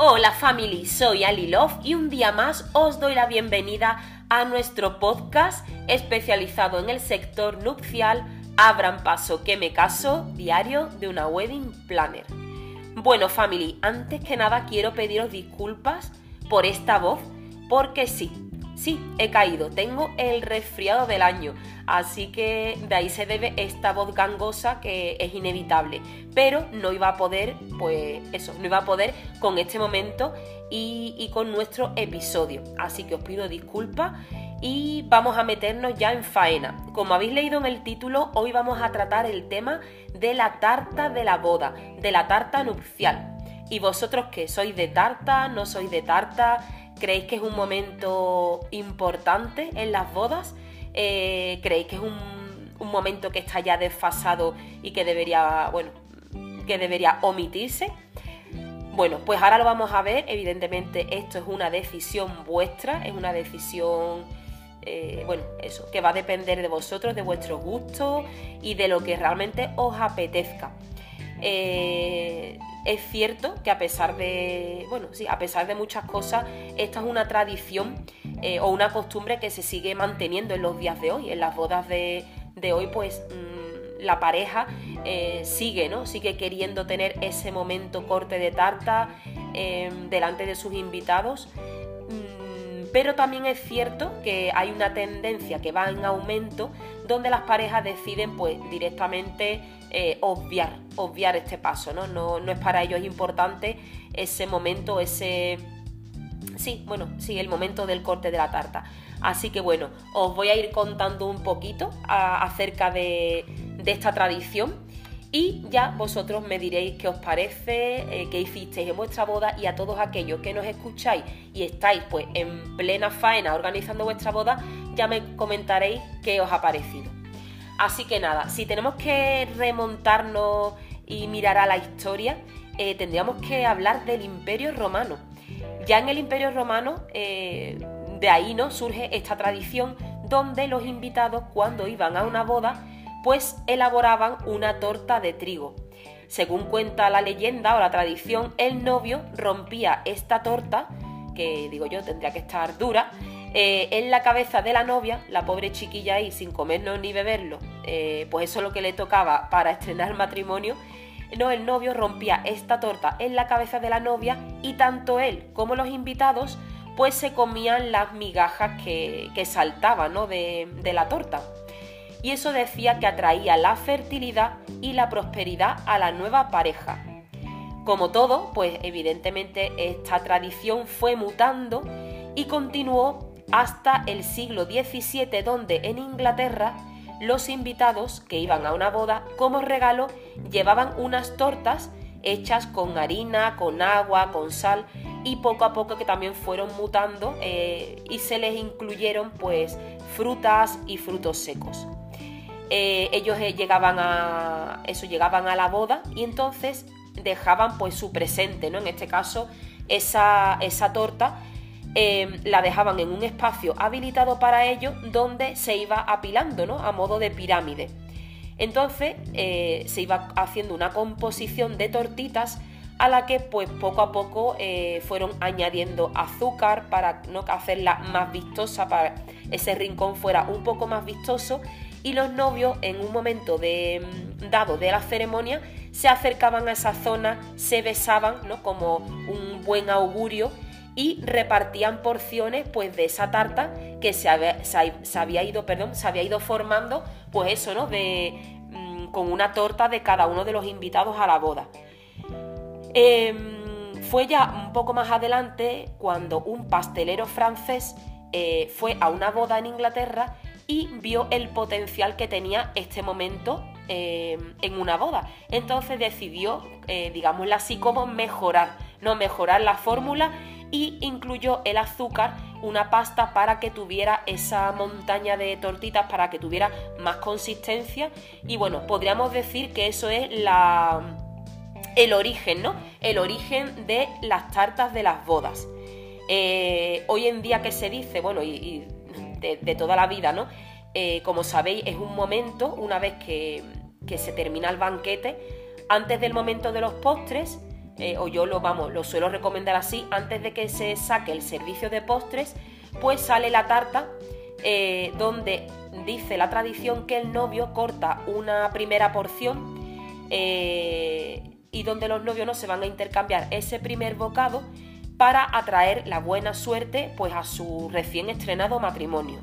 Hola family, soy Ali Love y un día más os doy la bienvenida a nuestro podcast especializado en el sector nupcial Abran paso que me caso, diario de una wedding planner. Bueno family, antes que nada quiero pediros disculpas por esta voz, porque sí, sí, he caído, tengo el resfriado del año, así que de ahí se debe esta voz gangosa que es inevitable, pero no iba a poder, pues eso, no iba a poder con este momento y, con nuestro episodio, así que os pido disculpas y vamos a meternos ya en faena. Como habéis leído en el título, hoy vamos a tratar el tema de la tarta de la boda, de la tarta nupcial. ¿Y vosotros qué? ¿Sois de tarta? ¿No sois de tarta? ¿Creéis que es un momento importante en las bodas? Eh, ¿Creéis que es un, momento que está ya desfasado y que debería, bueno, que debería omitirse? Bueno, pues ahora lo vamos a ver. Evidentemente, esto es una decisión vuestra, es una decisión, eh, bueno, eso, que va a depender de vosotros, de vuestros gustos y de lo que realmente os apetezca. Eh, es cierto que a pesar de, bueno, sí, a pesar de muchas cosas, esta es una tradición eh, o una costumbre que se sigue manteniendo en los días de hoy. En las bodas de, hoy, pues mm, la pareja eh, sigue, ¿no? Sigue queriendo tener ese momento corte de tarta em, delante de sus invitados. Mm, pero también es cierto que hay una tendencia que va en aumento donde las parejas deciden pues directamente eh, obviar, obviar este paso, ¿no? ¿no? No es para ellos importante ese momento, ese... Sí, bueno, sí, el momento del corte de la tarta. Así que bueno, os voy a ir contando un poquito acerca de, esta tradición y ya vosotros me diréis qué os parece, eh, qué hicisteis en vuestra boda y a todos aquellos que nos escucháis y estáis pues en plena faena organizando vuestra boda, ya me comentaréis qué os ha parecido. Así que nada, si tenemos que remontarnos y mirar a la historia, eh, tendríamos que hablar del Imperio Romano. Ya en el Imperio Romano, eh, de ahí ¿no? surge esta tradición donde los invitados cuando iban a una boda, pues elaboraban una torta de trigo. Según cuenta la leyenda o la tradición, el novio rompía esta torta, que digo yo tendría que estar dura, eh, en la cabeza de la novia, la pobre chiquilla ahí sin comernos ni beberlo, eh, pues eso es lo que le tocaba para estrenar matrimonio. No, el novio rompía esta torta en la cabeza de la novia y tanto él como los invitados pues se comían las migajas que, saltaban de, de la torta. Y eso decía que atraía la fertilidad y la prosperidad a la nueva pareja. Como todo, pues evidentemente esta tradición fue mutando y continuó hasta el siglo XVII donde en Inglaterra los invitados que iban a una boda como regalo llevaban unas tortas hechas con harina, con agua, con sal y poco a poco que también fueron mutando eh, y se les incluyeron pues frutas y frutos secos. Eh, ellos eh, llegaban a eso llegaban a la boda y entonces dejaban pues su presente, ¿no? En este caso esa, esa torta Em, la dejaban en un espacio habilitado para ello donde se iba apilando, ¿no? A modo de pirámide. Entonces eh, se iba haciendo una composición de tortitas a la que pues poco a poco fueron añadiendo azúcar para ¿no? hacerla más vistosa, para ese rincón fuera un poco más vistoso y los novios en un momento de, mm, dado de la ceremonia se acercaban a esa zona, se besaban ¿no? como un buen augurio y repartían porciones pues de esa tarta que se había, ido, perdón, se había ido formando pues eso, ¿no? De, mm, con una torta de cada uno de los invitados a la boda. Em, fue ya un poco más adelante cuando un pastelero francés eh, fue a una boda en Inglaterra y vio el potencial que tenía este momento em, en una boda. Entonces decidió, eh, digámoslo así, como mejorar, no mejorar la fórmula y incluyó el azúcar, una pasta para que tuviera esa montaña de tortitas, para que tuviera más consistencia y bueno, podríamos decir que eso es la, el origen, ¿no? El origen de las tartas de las bodas. Eh, hoy en día que se dice, bueno, y, de, toda la vida, ¿no? Eh, como sabéis, es un momento, una vez que, que se termina el banquete, antes del momento de los postres, eh, o yo lo vamos, lo suelo recomendar así, antes de que se saque el servicio de postres, pues sale la tarta eh, donde dice la tradición que el novio corta una primera porción y donde los novios no se van a intercambiar ese primer bocado para atraer la buena suerte pues a su recién estrenado matrimonio.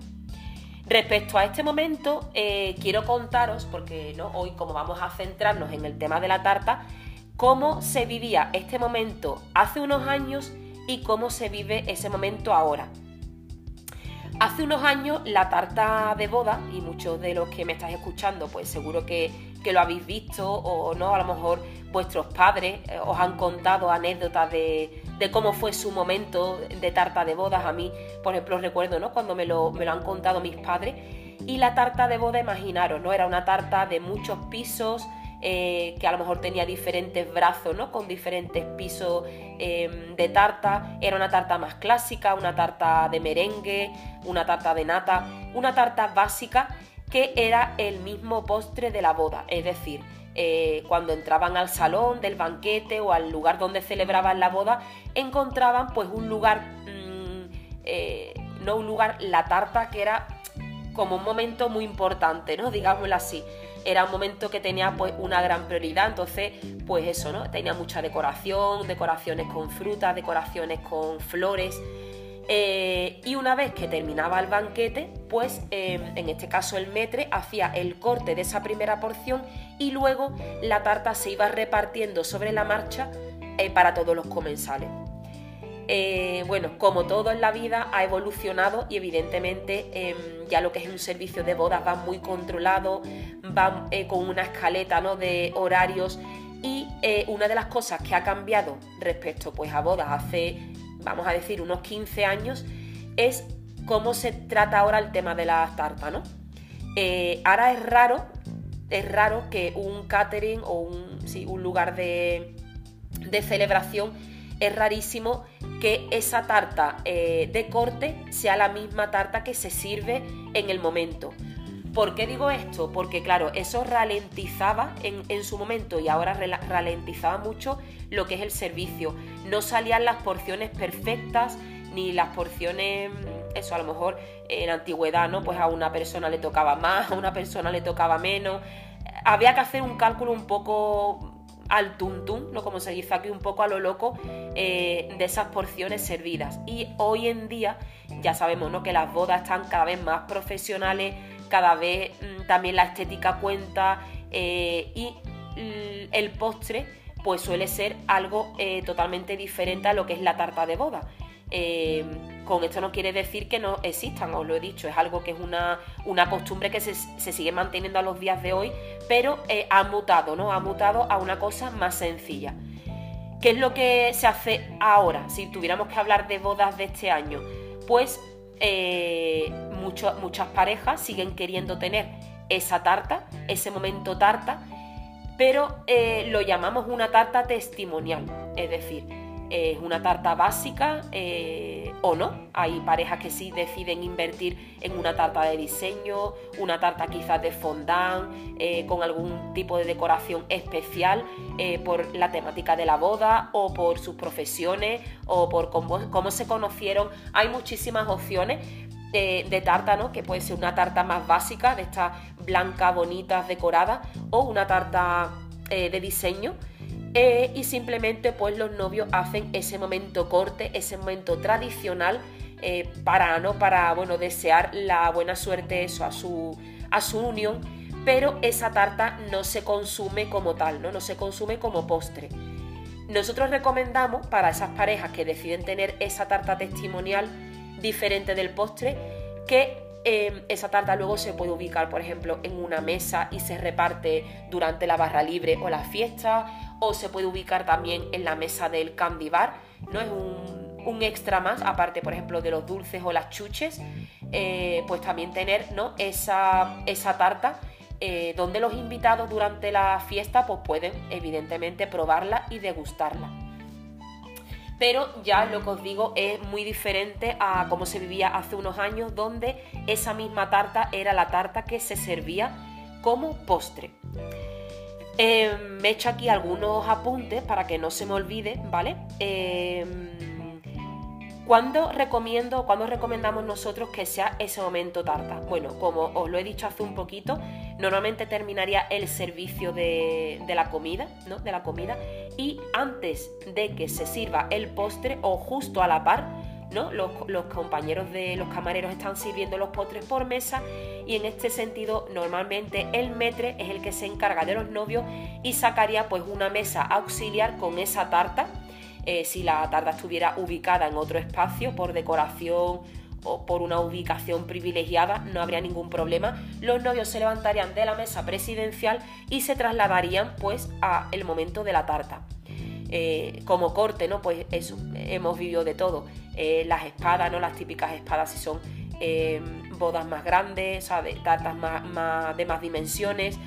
Respecto a este momento, eh, quiero contaros, porque ¿no? hoy como vamos a centrarnos en el tema de la tarta, cómo se vivía este momento hace unos años y cómo se vive ese momento ahora. Hace unos años la tarta de boda, y muchos de los que me estáis escuchando, pues seguro que, que lo habéis visto o no, a lo mejor vuestros padres eh, os han contado anécdotas de, de, cómo fue su momento de tarta de bodas. A mí, por ejemplo, recuerdo ¿no? cuando me lo, me lo han contado mis padres. Y la tarta de boda, imaginaros, ¿no? Era una tarta de muchos pisos, eh, que a lo mejor tenía diferentes brazos, ¿no? Con diferentes pisos em, de tarta. Era una tarta más clásica, una tarta de merengue, una tarta de nata, una tarta básica que era el mismo postre de la boda, es decir, eh, cuando entraban al salón del banquete o al lugar donde celebraban la boda, encontraban pues un lugar, mm, eh, no un lugar, la tarta que era como un momento muy importante, ¿no? Digámoslo así. Era un momento que tenía pues una gran prioridad, entonces pues eso, ¿no? Tenía mucha decoración, decoraciones con frutas, decoraciones con flores. Eh, y una vez que terminaba el banquete, pues em, en este caso el metre hacía el corte de esa primera porción y luego la tarta se iba repartiendo sobre la marcha eh, para todos los comensales. Eh, bueno, como todo en la vida ha evolucionado y evidentemente em, ya lo que es un servicio de bodas va muy controlado, va con una escaleta ¿no? de horarios y una de las cosas que ha cambiado respecto pues, a bodas hace vamos a decir, unos 15 años, es cómo se trata ahora el tema de la tarta, ¿no? Eh, ahora es raro, es raro que un catering o un, un lugar de, celebración, es rarísimo que esa tarta eh, de corte sea la misma tarta que se sirve en el momento. ¿Por qué digo esto? Porque claro, eso ralentizaba en, su momento y ahora ralentizaba mucho lo que es el servicio. No salían las porciones perfectas ni las porciones, eso a lo mejor en antigüedad, ¿no? Pues a una persona le tocaba más, a una persona le tocaba menos. Había que hacer un cálculo un poco al tuntum, ¿no? como se dice aquí, un poco a lo loco, eh, de esas porciones servidas. Y hoy en día ya sabemos ¿no? que las bodas están cada vez más profesionales, cada vez mm, también la estética cuenta eh, y el postre pues suele ser algo eh, totalmente diferente a lo que es la tarta de boda. Eh, con esto no quiere decir que no existan, os lo he dicho, es algo que es una, costumbre que se, sigue manteniendo a los días de hoy, pero ha mutado, ¿no? Ha mutado a una cosa más sencilla. ¿Qué es lo que se hace ahora? Si tuviéramos que hablar de bodas de este año, pues eh, muchas parejas siguen queriendo tener esa tarta, ese momento tarta, pero eh, lo llamamos una tarta testimonial, es decir, es una tarta básica eh, o no. Hay parejas que sí deciden invertir en una tarta de diseño, una tarta quizás de fondant, eh, con algún tipo de decoración especial por la temática de la boda o por sus profesiones o por cómo, se conocieron. Hay muchísimas opciones. De, tarta, ¿no? Que puede ser una tarta más básica, de estas blancas, bonitas, decoradas, o una tarta de diseño eh, y simplemente pues los novios hacen ese momento corte, ese momento tradicional eh, para, ¿no? para bueno, desear la buena suerte eso, a, su, a su unión, pero esa tarta no se consume como tal, ¿no? no se consume como postre. Nosotros recomendamos para esas parejas que deciden tener esa tarta testimonial diferente del postre que Em, esa tarta luego se puede ubicar, por ejemplo, en una mesa y se reparte durante la barra libre o la fiesta, o se puede ubicar también en la mesa del candy bar, ¿no? Es un, extra más, aparte, por ejemplo, de los dulces o las chuches, eh, pues también tener ¿no? esa, esa tarta eh, donde los invitados durante la fiesta pues pueden evidentemente probarla y degustarla pero ya lo que os digo es muy diferente a cómo se vivía hace unos años, donde esa misma tarta era la tarta que se servía como postre. Em, me he hecho aquí algunos apuntes para que no se me olvide, ¿vale? Em, ¿Cuándo recomiendo, cuándo recomendamos nosotros que sea ese momento tarta? Bueno, como os lo he dicho hace un poquito, normalmente terminaría el servicio de, la comida, ¿no? De la comida. Y antes de que se sirva el postre, o justo a la par, ¿no? Los, los, compañeros de los camareros están sirviendo los postres por mesa y en este sentido normalmente el metre es el que se encarga de los novios y sacaría pues una mesa auxiliar con esa tarta eh, si la tarta estuviera ubicada en otro espacio por decoración o por una ubicación privilegiada, no habría ningún problema. Los novios se levantarían de la mesa presidencial y se trasladarían pues a el momento de la tarta. Eh, como corte, ¿no? Pues eso, hemos vivido de todo. Eh, las espadas, ¿no? Las típicas espadas si son bodas más grandes, tartas más, de más dimensiones,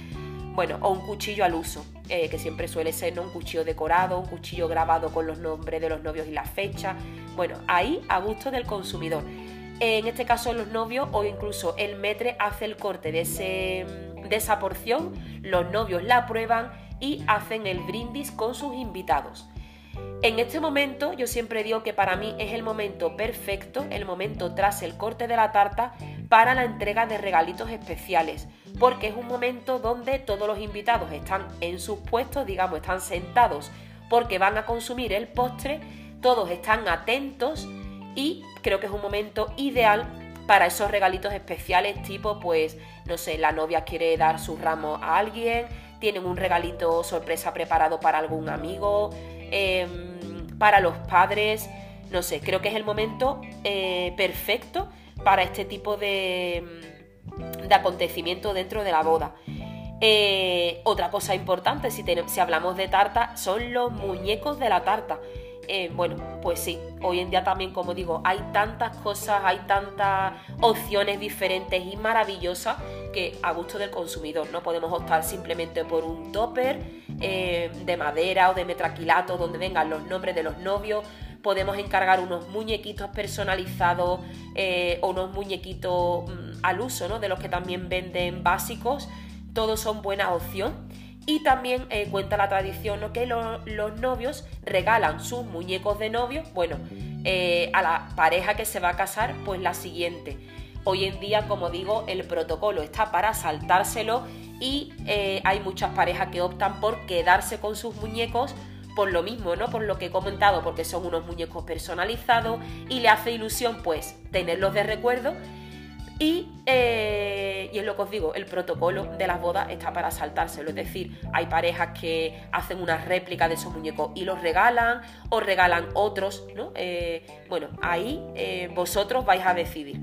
bueno, o un cuchillo al uso. Eh, que siempre suele ser un cuchillo decorado, un cuchillo grabado con los nombres de los novios y la fecha. Bueno, ahí a gusto del consumidor. En este caso los novios o incluso el metre hace el corte de, ese, de esa porción, los novios la prueban y hacen el brindis con sus invitados. En este momento yo siempre digo que para mí es el momento perfecto, el momento tras el corte de la tarta para la entrega de regalitos especiales, porque es un momento donde todos los invitados están en sus puestos, digamos, están sentados porque van a consumir el postre, todos están atentos y creo que es un momento ideal para esos regalitos especiales tipo pues no sé, la novia quiere dar su ramo a alguien, tienen un regalito sorpresa preparado para algún amigo, Em, para los padres, no sé, creo que es el momento eh, perfecto para este tipo de, de, acontecimiento dentro de la boda. Eh, otra cosa importante, si hablamos de tarta, son los muñecos de la tarta. Eh, bueno, pues sí, hoy en día también, como digo, hay tantas cosas, hay tantas opciones diferentes y maravillosas que a gusto del consumidor no podemos optar simplemente por un topper eh, de madera o de metraquilato donde vengan los nombres de los novios. Podemos encargar unos muñequitos personalizados eh, o unos muñequitos mm, al uso, ¿no? De los que también venden básicos. Todos son buena opción. Y también eh, cuenta la tradición que los novios regalan sus muñecos de novio, bueno, eh, a la pareja que se va a casar, pues la siguiente. Hoy en día, como digo, el protocolo está para saltárselo y eh, hay muchas parejas que optan por quedarse con sus muñecos por lo mismo, ¿no? Por lo que he comentado, porque son unos muñecos personalizados y le hace ilusión pues tenerlos de recuerdo eh, y, es lo que os digo, el protocolo de las bodas está para saltárselo. Es decir, hay parejas que hacen una réplica de esos muñecos y los regalan o regalan otros, ¿no? Eh, bueno, ahí eh, vosotros vais a decidir.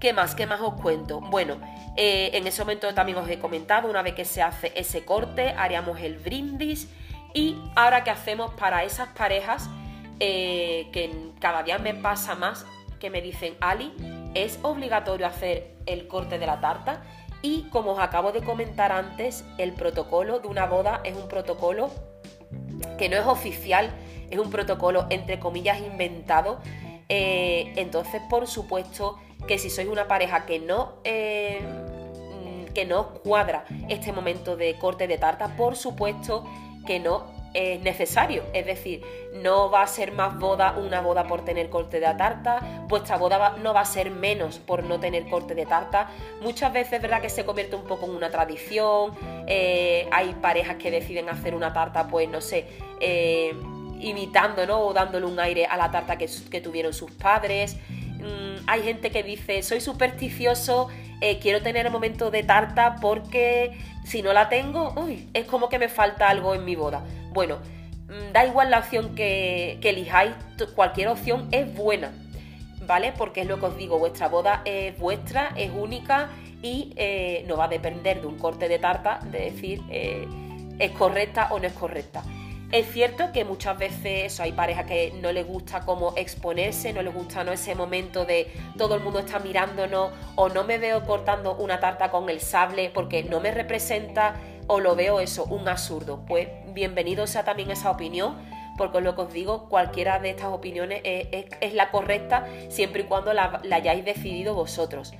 ¿Qué más? ¿Qué más os cuento? Bueno, en ese momento también os he comentado, una vez que se hace ese corte, haríamos el brindis. Y ahora, ¿qué hacemos para esas parejas que cada día me pasa más que me dicen, Ali, es obligatorio hacer el corte de la tarta y como os acabo de comentar antes, el protocolo de una boda es un protocolo que no es oficial, es un protocolo entre comillas inventado. Eh, entonces, por supuesto, que si sois una pareja que no, eh, que no cuadra este momento de corte de tarta, por supuesto que no es necesario. Es decir, no va a ser más boda una boda por tener corte de tarta, vuestra boda no va a ser menos por no tener corte de tarta. Muchas veces es verdad que se convierte un poco en una tradición, eh, hay parejas que deciden hacer una tarta, pues no sé, eh, imitando ¿no? o dándole un aire a la tarta que, tuvieron sus padres. Mm, hay gente que dice, soy supersticioso, eh, quiero tener el momento de tarta porque si no la tengo, uy, es como que me falta algo en mi boda. Bueno, mm, da igual la opción que, elijáis, cualquier opción es buena, ¿vale? Porque es lo que os digo, vuestra boda es vuestra, es única y eh, no va a depender de un corte de tarta, de decir eh, es correcta o no es correcta. Es cierto que muchas veces hay parejas que no les gusta como exponerse, no les gusta ¿no? ese momento de todo el mundo está mirándonos o no me veo cortando una tarta con el sable porque no me representa o lo veo eso, un absurdo. Pues bienvenido sea también esa opinión, porque lo que os digo, cualquiera de estas opiniones es, la correcta siempre y cuando la, hayáis decidido vosotros.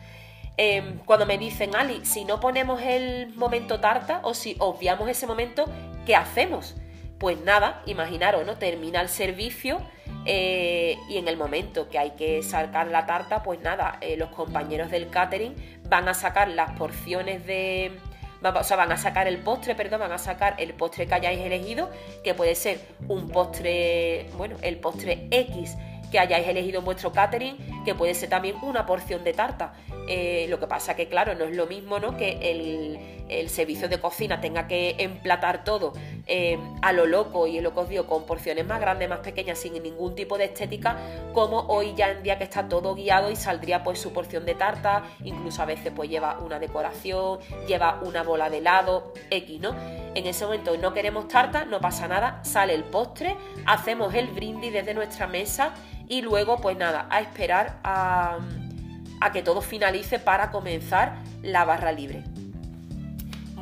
Em, cuando me dicen, Ali, si no ponemos el momento tarta o si obviamos ese momento, ¿qué hacemos? Pues nada, imaginaros, ¿no? Termina el servicio eh, y en el momento que hay que sacar la tarta, pues nada, eh, los compañeros del catering van a sacar las porciones de... O sea, van a sacar el postre, perdón, van a sacar el postre que hayáis elegido, que puede ser un postre, bueno, el postre X que hayáis elegido en vuestro catering, que puede ser también una porción de tarta. Eh, lo que pasa que, claro, no es lo mismo ¿no? que el, servicio de cocina tenga que emplatar todo eh, a lo loco y lo que os digo, con porciones más grandes, más pequeñas, sin ningún tipo de estética, como hoy ya en día que está todo guiado y saldría pues su porción de tarta, incluso a veces pues lleva una decoración, lleva una bola de helado, X, ¿no? En ese momento no queremos tarta, no pasa nada, sale el postre, hacemos el brindis desde nuestra mesa y luego pues nada, a esperar a, que todo finalice para comenzar la barra libre.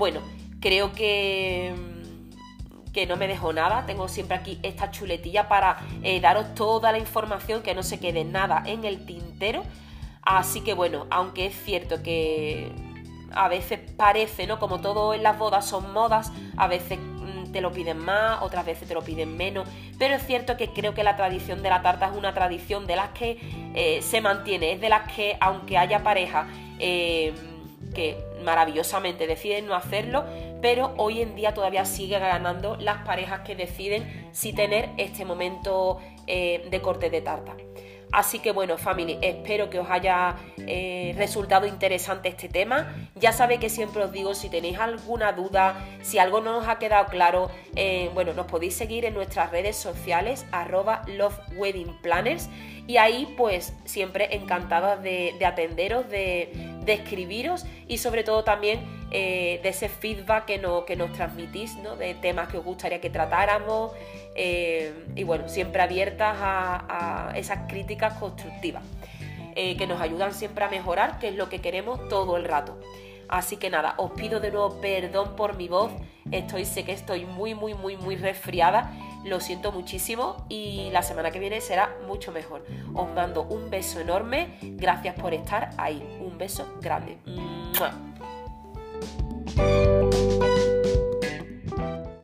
Bueno, creo que, que no me dejo nada, tengo siempre aquí esta chuletilla para eh, daros toda la información, que no se quede nada en el tintero. Así que bueno, aunque es cierto que a veces parece, ¿no? Como todo en las bodas son modas, a veces te lo piden más, otras veces te lo piden menos, pero es cierto que creo que la tradición de la tarta es una tradición de las que eh, se mantiene, es de las que aunque haya pareja eh, que maravillosamente deciden no hacerlo, pero hoy en día todavía sigue ganando las parejas que deciden si tener este momento eh, de corte de tarta. Así que bueno, family, espero que os haya eh, resultado interesante este tema. Ya sabéis que siempre os digo, si tenéis alguna duda, si algo no os ha quedado claro, eh, bueno, nos podéis seguir en nuestras redes sociales, arroba Love Planners. Y ahí, pues, siempre encantada de, atenderos, de, escribiros y sobre todo también eh, de ese feedback que, que nos transmitís, ¿no? De temas que os gustaría que tratáramos. Eh, y bueno, siempre abiertas a, esas críticas constructivas eh, que nos ayudan siempre a mejorar, que es lo que queremos todo el rato. Así que nada, os pido de nuevo perdón por mi voz. Estoy, sé que estoy muy, muy, muy, muy resfriada. Lo siento muchísimo y la semana que viene será mucho mejor. Os mando un beso enorme. Gracias por estar ahí. Un beso grande.